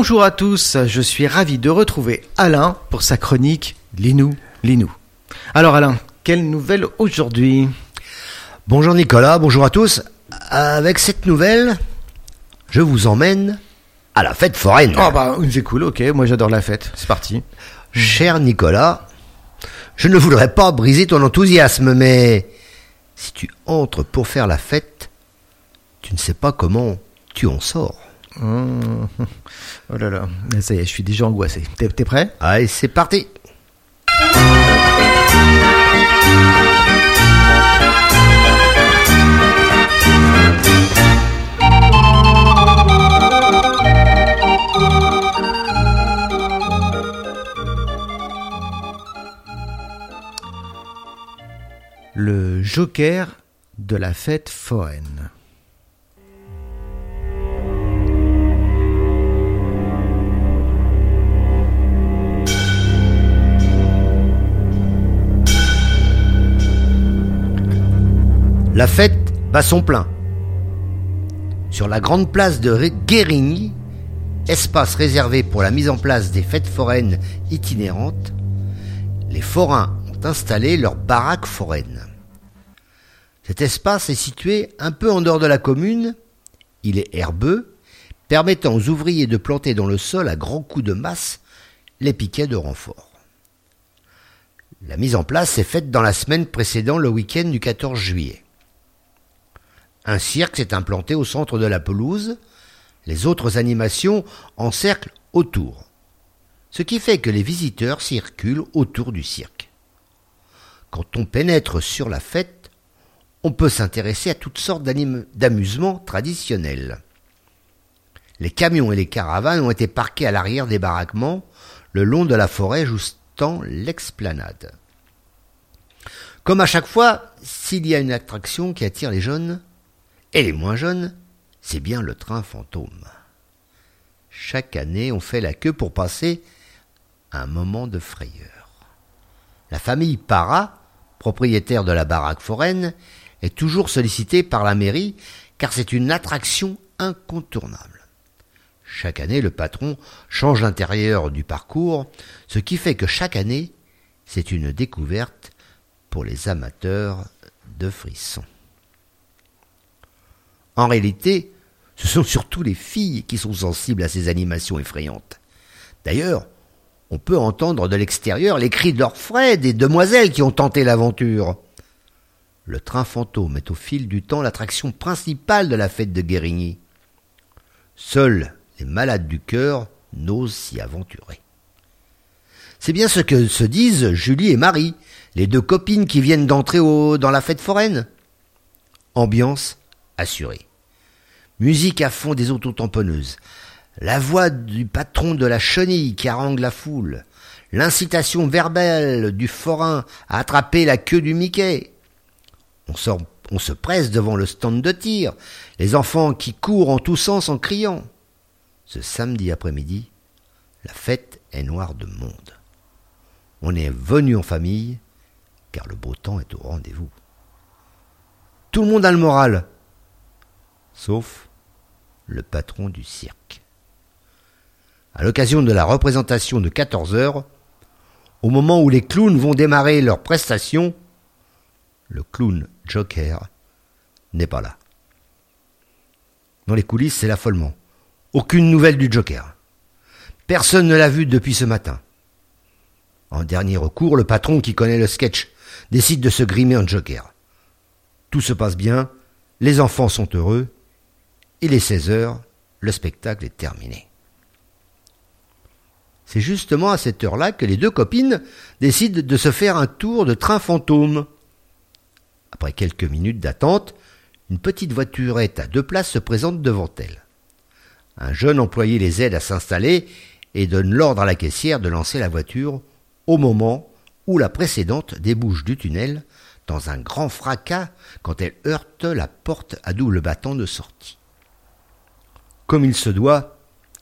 Bonjour à tous, je suis ravi de retrouver Alain pour sa chronique Linou, Linou. Alors Alain, quelle nouvelle aujourd'hui? Bonjour Nicolas, bonjour à tous. Avec cette nouvelle, je vous emmène à la fête foraine. Ah bah c'est cool, ok, moi j'adore la fête, c'est parti. Cher Nicolas, je ne voudrais pas briser ton enthousiasme, mais si tu entres pour faire la fête, tu ne sais pas comment tu en sors. Mmh. Oh là là, ça y est, je suis déjà angoissé. T'es, t'es prêt? Allez, c'est parti. Le joker de la fête foraine. La fête bat son plein. Sur la grande place de Guérigny, espace réservé pour la mise en place des fêtes foraines itinérantes, les forains ont installé leur baraque foraine. Cet espace est situé un peu en dehors de la commune, il est herbeux, permettant aux ouvriers de planter dans le sol à grands coups de masse les piquets de renfort. La mise en place s'est faite dans la semaine précédant le week-end du 14 juillet. Un cirque s'est implanté au centre de la pelouse, les autres animations encerclent autour, ce qui fait que les visiteurs circulent autour du cirque. Quand on pénètre sur la fête, on peut s'intéresser à toutes sortes d'amusements traditionnels. Les camions et les caravanes ont été parqués à l'arrière des baraquements, le long de la forêt justant l'explanade. Comme à chaque fois, s'il y a une attraction qui attire les jeunes, et les moins jeunes, c'est bien le train fantôme. Chaque année, on fait la queue pour passer un moment de frayeur. La famille Para, propriétaire de la baraque foraine, est toujours sollicitée par la mairie car c'est une attraction incontournable. Chaque année, le patron change l'intérieur du parcours, ce qui fait que chaque année, c'est une découverte pour les amateurs de frissons. En réalité, ce sont surtout les filles qui sont sensibles à ces animations effrayantes. D'ailleurs, on peut entendre de l'extérieur les cris de leurs frères des demoiselles qui ont tenté l'aventure. Le train fantôme est au fil du temps l'attraction principale de la fête de Guérigny. Seuls les malades du cœur n'osent s'y aventurer. C'est bien ce que se disent Julie et Marie, les deux copines qui viennent d'entrer dans la fête foraine. Ambiance assurée musique à fond des autotamponneuses, la voix du patron de la chenille qui harangue la foule, l'incitation verbale du forain à attraper la queue du Mickey. On, on se presse devant le stand de tir, les enfants qui courent en tous sens en criant. Ce samedi après-midi, la fête est noire de monde. On est venu en famille, car le beau temps est au rendez-vous. Tout le monde a le moral, sauf le patron du cirque. À l'occasion de la représentation de 14 heures, au moment où les clowns vont démarrer leur prestation, le clown Joker n'est pas là. Dans les coulisses, c'est l'affolement. Aucune nouvelle du Joker. Personne ne l'a vu depuis ce matin. En dernier recours, le patron qui connaît le sketch décide de se grimer en Joker. Tout se passe bien, les enfants sont heureux, il est 16 heures, le spectacle est terminé. C'est justement à cette heure-là que les deux copines décident de se faire un tour de train fantôme. Après quelques minutes d'attente, une petite voiturette à deux places se présente devant elles. Un jeune employé les aide à s'installer et donne l'ordre à la caissière de lancer la voiture au moment où la précédente débouche du tunnel dans un grand fracas quand elle heurte la porte à double battant de sortie. Comme il se doit,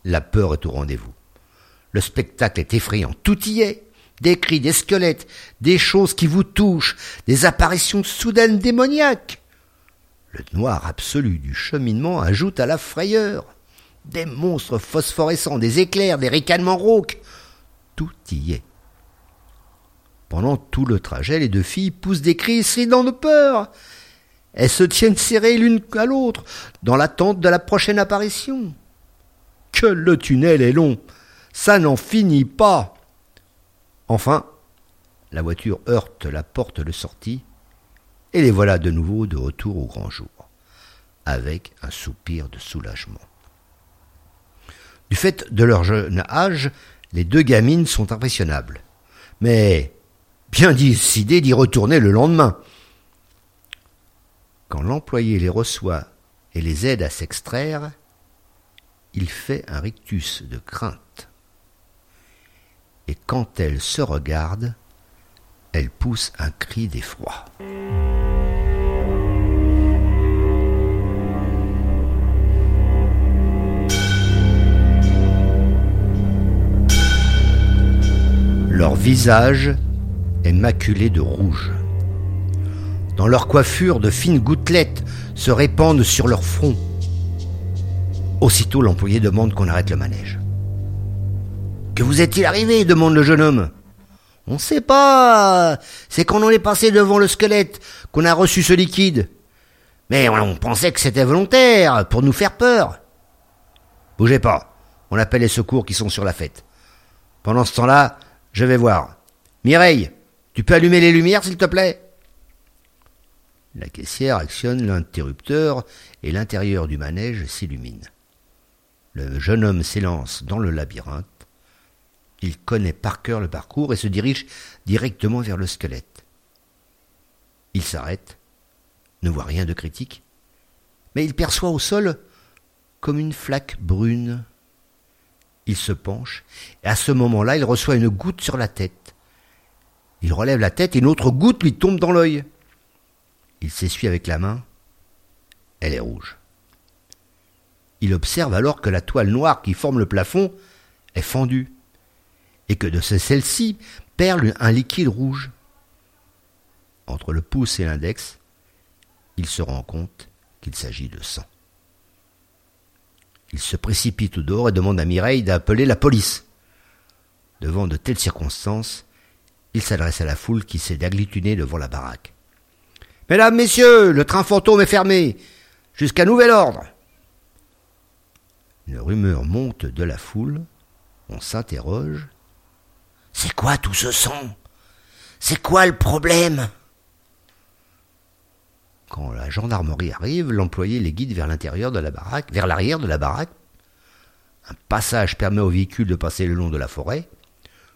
la peur est au rendez-vous. Le spectacle est effrayant, tout y est. Des cris, des squelettes, des choses qui vous touchent, des apparitions soudaines démoniaques. Le noir absolu du cheminement ajoute à la frayeur. Des monstres phosphorescents, des éclairs, des ricanements rauques. Tout y est. Pendant tout le trajet, les deux filles poussent des cris stridents de peur. Elles se tiennent serrées l'une à l'autre, dans l'attente de la prochaine apparition. Que le tunnel est long. Ça n'en finit pas. Enfin, la voiture heurte la porte de sortie, et les voilà de nouveau de retour au grand jour, avec un soupir de soulagement. Du fait de leur jeune âge, les deux gamines sont impressionnables, mais bien décidées d'y retourner le lendemain. Quand l'employé les reçoit et les aide à s'extraire, il fait un rictus de crainte. Et quand elles se regardent, elle pousse un cri d'effroi. Leur visage est maculé de rouge. Dans leur coiffure, de fines gouttelettes se répandent sur leur front. Aussitôt, l'employé demande qu'on arrête le manège. Que vous est-il arrivé demande le jeune homme. On ne sait pas. C'est quand on est passé devant le squelette qu'on a reçu ce liquide. Mais on pensait que c'était volontaire, pour nous faire peur. Bougez pas. On appelle les secours qui sont sur la fête. Pendant ce temps-là, je vais voir. Mireille, tu peux allumer les lumières, s'il te plaît? La caissière actionne l'interrupteur et l'intérieur du manège s'illumine. Le jeune homme s'élance dans le labyrinthe. Il connaît par cœur le parcours et se dirige directement vers le squelette. Il s'arrête, ne voit rien de critique, mais il perçoit au sol comme une flaque brune il se penche, et à ce moment-là, il reçoit une goutte sur la tête. Il relève la tête et une autre goutte lui tombe dans l'œil. Il s'essuie avec la main. Elle est rouge. Il observe alors que la toile noire qui forme le plafond est fendue, et que de celle-ci perle un liquide rouge. Entre le pouce et l'index, il se rend compte qu'il s'agit de sang. Il se précipite au dehors et demande à Mireille d'appeler la police. Devant de telles circonstances, il s'adresse à la foule qui s'est agglutinée devant la baraque. Mesdames, messieurs, le train fantôme est fermé. Jusqu'à nouvel ordre. Une rumeur monte de la foule. On s'interroge. C'est quoi tout ce sang? C'est quoi le problème? Quand la gendarmerie arrive, l'employé les guide vers l'intérieur de la baraque, vers l'arrière de la baraque. Un passage permet au véhicule de passer le long de la forêt.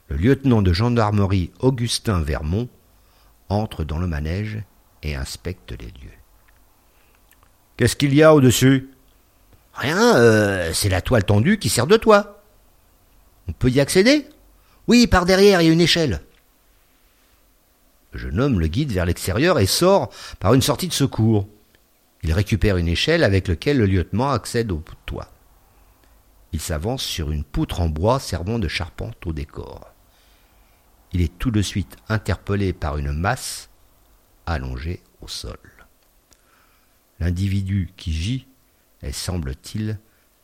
Le lieutenant de gendarmerie Augustin Vermont entre dans le manège et inspecte les lieux. Qu'est-ce qu'il y a au-dessus? Rien, euh, c'est la toile tendue qui sert de toit. On peut y accéder? Oui, par derrière, il y a une échelle. Le jeune homme le guide vers l'extérieur et sort par une sortie de secours. Il récupère une échelle avec laquelle le lieutenant accède au toit. Il s'avance sur une poutre en bois servant de charpente au décor. Il est tout de suite interpellé par une masse allongée au sol. L'individu qui gît est, semble-t-il,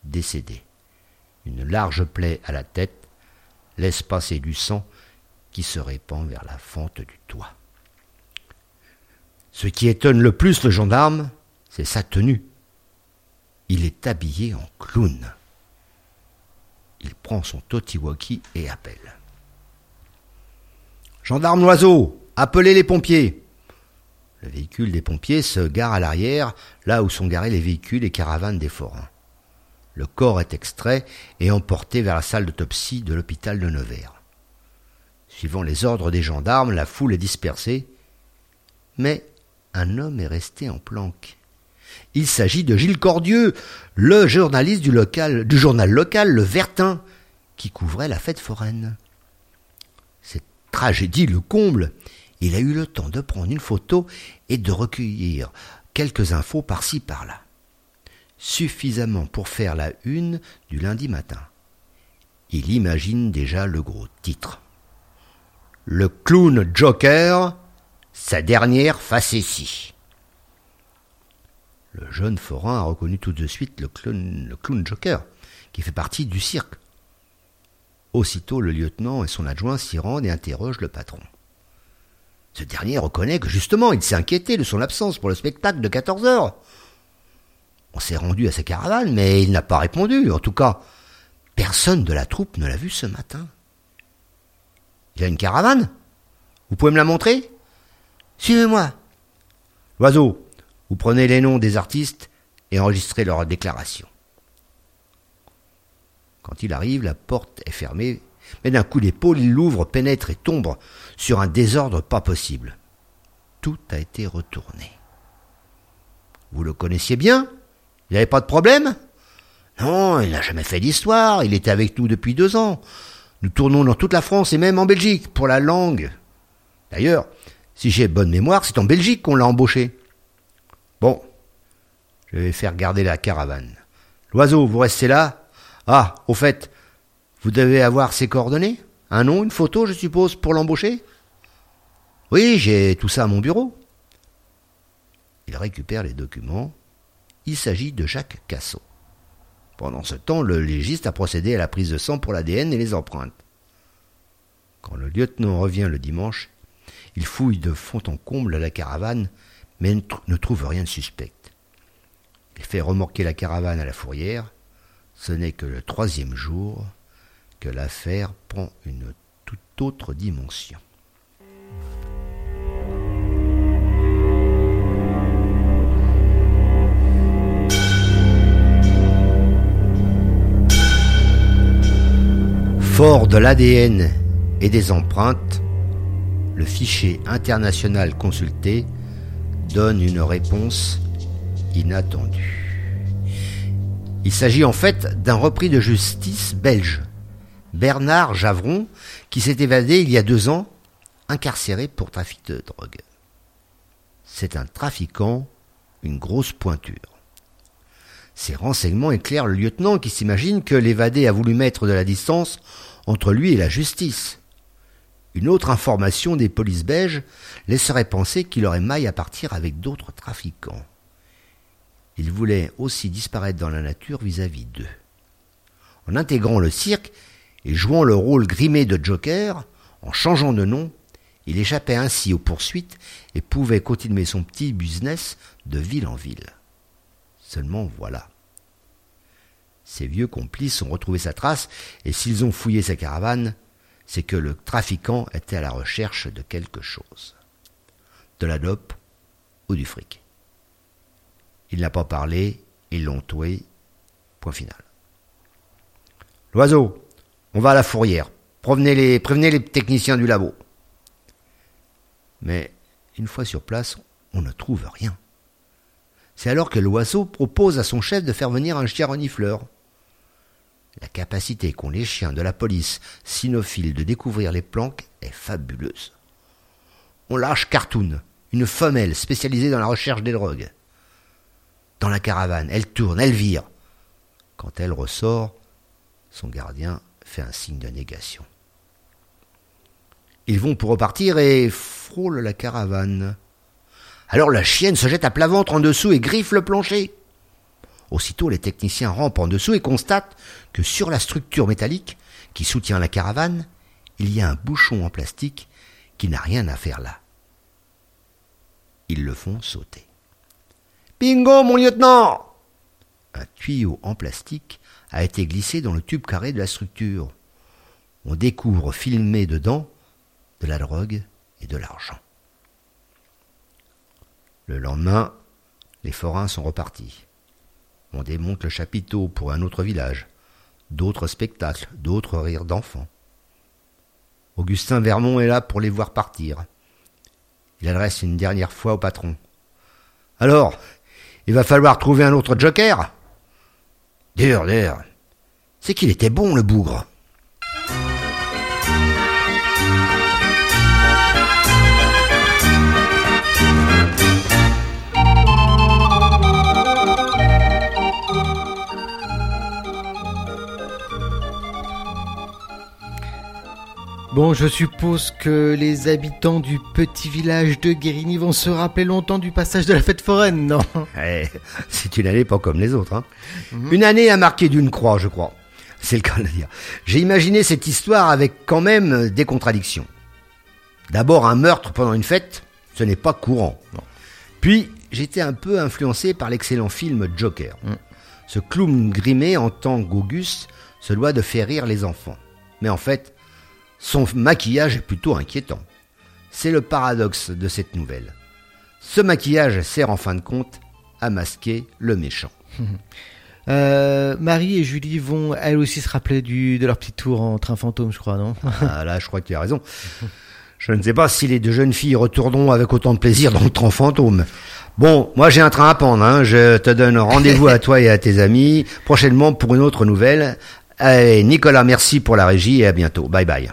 décédé. Une large plaie à la tête laisse passer du sang qui se répand vers la fente du toit. Ce qui étonne le plus le gendarme, c'est sa tenue. Il est habillé en clown. Il prend son totiwaki et appelle. Gendarme Loiseau, appelez les pompiers. Le véhicule des pompiers se gare à l'arrière, là où sont garés les véhicules et caravanes des forains. Le corps est extrait et emporté vers la salle d'autopsie de l'hôpital de Nevers. Suivant les ordres des gendarmes, la foule est dispersée, mais un homme est resté en planque. Il s'agit de Gilles Cordieux, le journaliste du, local, du journal local Le Vertin, qui couvrait la fête foraine. Cette tragédie le comble. Il a eu le temps de prendre une photo et de recueillir quelques infos par-ci par-là. Suffisamment pour faire la une du lundi matin. Il imagine déjà le gros titre le clown Joker, sa dernière facétie. Le jeune forain a reconnu tout de suite le clown, le clown Joker. qui fait partie du cirque. Aussitôt, le lieutenant et son adjoint s'y rendent et interrogent le patron. Ce dernier reconnaît que justement, il s'est inquiété de son absence pour le spectacle de 14 heures. On s'est rendu à sa caravane, mais il n'a pas répondu. En tout cas, personne de la troupe ne l'a vu ce matin. Il a une caravane? Vous pouvez me la montrer? Suivez-moi. L'oiseau, vous prenez les noms des artistes et enregistrez leur déclaration. Quand il arrive, la porte est fermée, mais d'un coup d'épaule, il l'ouvre, pénètre et tombe sur un désordre pas possible. Tout a été retourné. Vous le connaissiez bien? Il n'avait pas de problème? Non, il n'a jamais fait d'histoire, il était avec nous depuis deux ans. Nous tournons dans toute la France et même en Belgique pour la langue. D'ailleurs, si j'ai bonne mémoire, c'est en Belgique qu'on l'a embauché. Bon, je vais faire garder la caravane. L'oiseau, vous restez là? Ah, au fait, vous devez avoir ses coordonnées Un nom, une photo, je suppose, pour l'embaucher Oui, j'ai tout ça à mon bureau. Il récupère les documents. Il s'agit de Jacques Cassot. Pendant ce temps, le légiste a procédé à la prise de sang pour l'ADN et les empreintes. Quand le lieutenant revient le dimanche, il fouille de fond en comble la caravane, mais ne trouve rien de suspect. Il fait remorquer la caravane à la fourrière. Ce n'est que le troisième jour que l'affaire prend une toute autre dimension. Fort de l'ADN et des empreintes, le fichier international consulté donne une réponse inattendue. Il s'agit en fait d'un repris de justice belge, Bernard Javron, qui s'est évadé il y a deux ans, incarcéré pour trafic de drogue. C'est un trafiquant, une grosse pointure. Ces renseignements éclairent le lieutenant qui s'imagine que l'évadé a voulu mettre de la distance entre lui et la justice. Une autre information des polices belges laisserait penser qu'il aurait maille à partir avec d'autres trafiquants. Il voulait aussi disparaître dans la nature vis-à-vis d'eux. En intégrant le cirque et jouant le rôle grimé de Joker, en changeant de nom, il échappait ainsi aux poursuites et pouvait continuer son petit business de ville en ville. Seulement voilà. Ses vieux complices ont retrouvé sa trace, et s'ils ont fouillé sa caravane, c'est que le trafiquant était à la recherche de quelque chose. De la dope ou du fric. Il n'a pas parlé, ils l'ont tué, point final. L'oiseau, on va à la fourrière. Prévenez les, prévenez les techniciens du labo. Mais une fois sur place, on ne trouve rien. C'est alors que l'oiseau propose à son chef de faire venir un chien renifleur. La capacité qu'ont les chiens de la police cynophile de découvrir les planques est fabuleuse. On lâche Cartoon, une femelle spécialisée dans la recherche des drogues. Dans la caravane, elle tourne, elle vire. Quand elle ressort, son gardien fait un signe de négation. Ils vont pour repartir et frôlent la caravane. Alors la chienne se jette à plat ventre en dessous et griffe le plancher. Aussitôt les techniciens rampent en dessous et constatent que sur la structure métallique qui soutient la caravane, il y a un bouchon en plastique qui n'a rien à faire là. Ils le font sauter. Bingo, mon lieutenant Un tuyau en plastique a été glissé dans le tube carré de la structure. On découvre filmé dedans de la drogue et de l'argent. Le lendemain, les forains sont repartis. On démonte le chapiteau pour un autre village, d'autres spectacles, d'autres rires d'enfants. Augustin Vermont est là pour les voir partir. Il adresse une dernière fois au patron. Alors, il va falloir trouver un autre joker Dur, dur. C'est qu'il était bon, le bougre. Bon, je suppose que les habitants du petit village de Guérigny vont se rappeler longtemps du passage de la fête foraine, non Eh, c'est une année pas comme les autres. Hein. Une année à marquer d'une croix, je crois. c'est le cas de le dire. J'ai imaginé cette histoire avec quand même des contradictions. D'abord, un meurtre pendant une fête, ce n'est pas courant. Puis, j'étais un peu influencé par l'excellent film Joker. Mm. Ce clown grimé en tant qu'Auguste se doit de faire rire les enfants. Mais en fait, son maquillage est plutôt inquiétant. C'est le paradoxe de cette nouvelle. Ce maquillage sert en fin de compte à masquer le méchant. Euh, Marie et Julie vont elles aussi se rappeler du, de leur petit tour en train fantôme, je crois, non Ah là, je crois que tu as raison. Je ne sais pas si les deux jeunes filles retourneront avec autant de plaisir dans le train fantôme. Bon, moi j'ai un train à prendre, hein. je te donne rendez-vous à toi et à tes amis prochainement pour une autre nouvelle. Allez, Nicolas, merci pour la régie et à bientôt. Bye bye.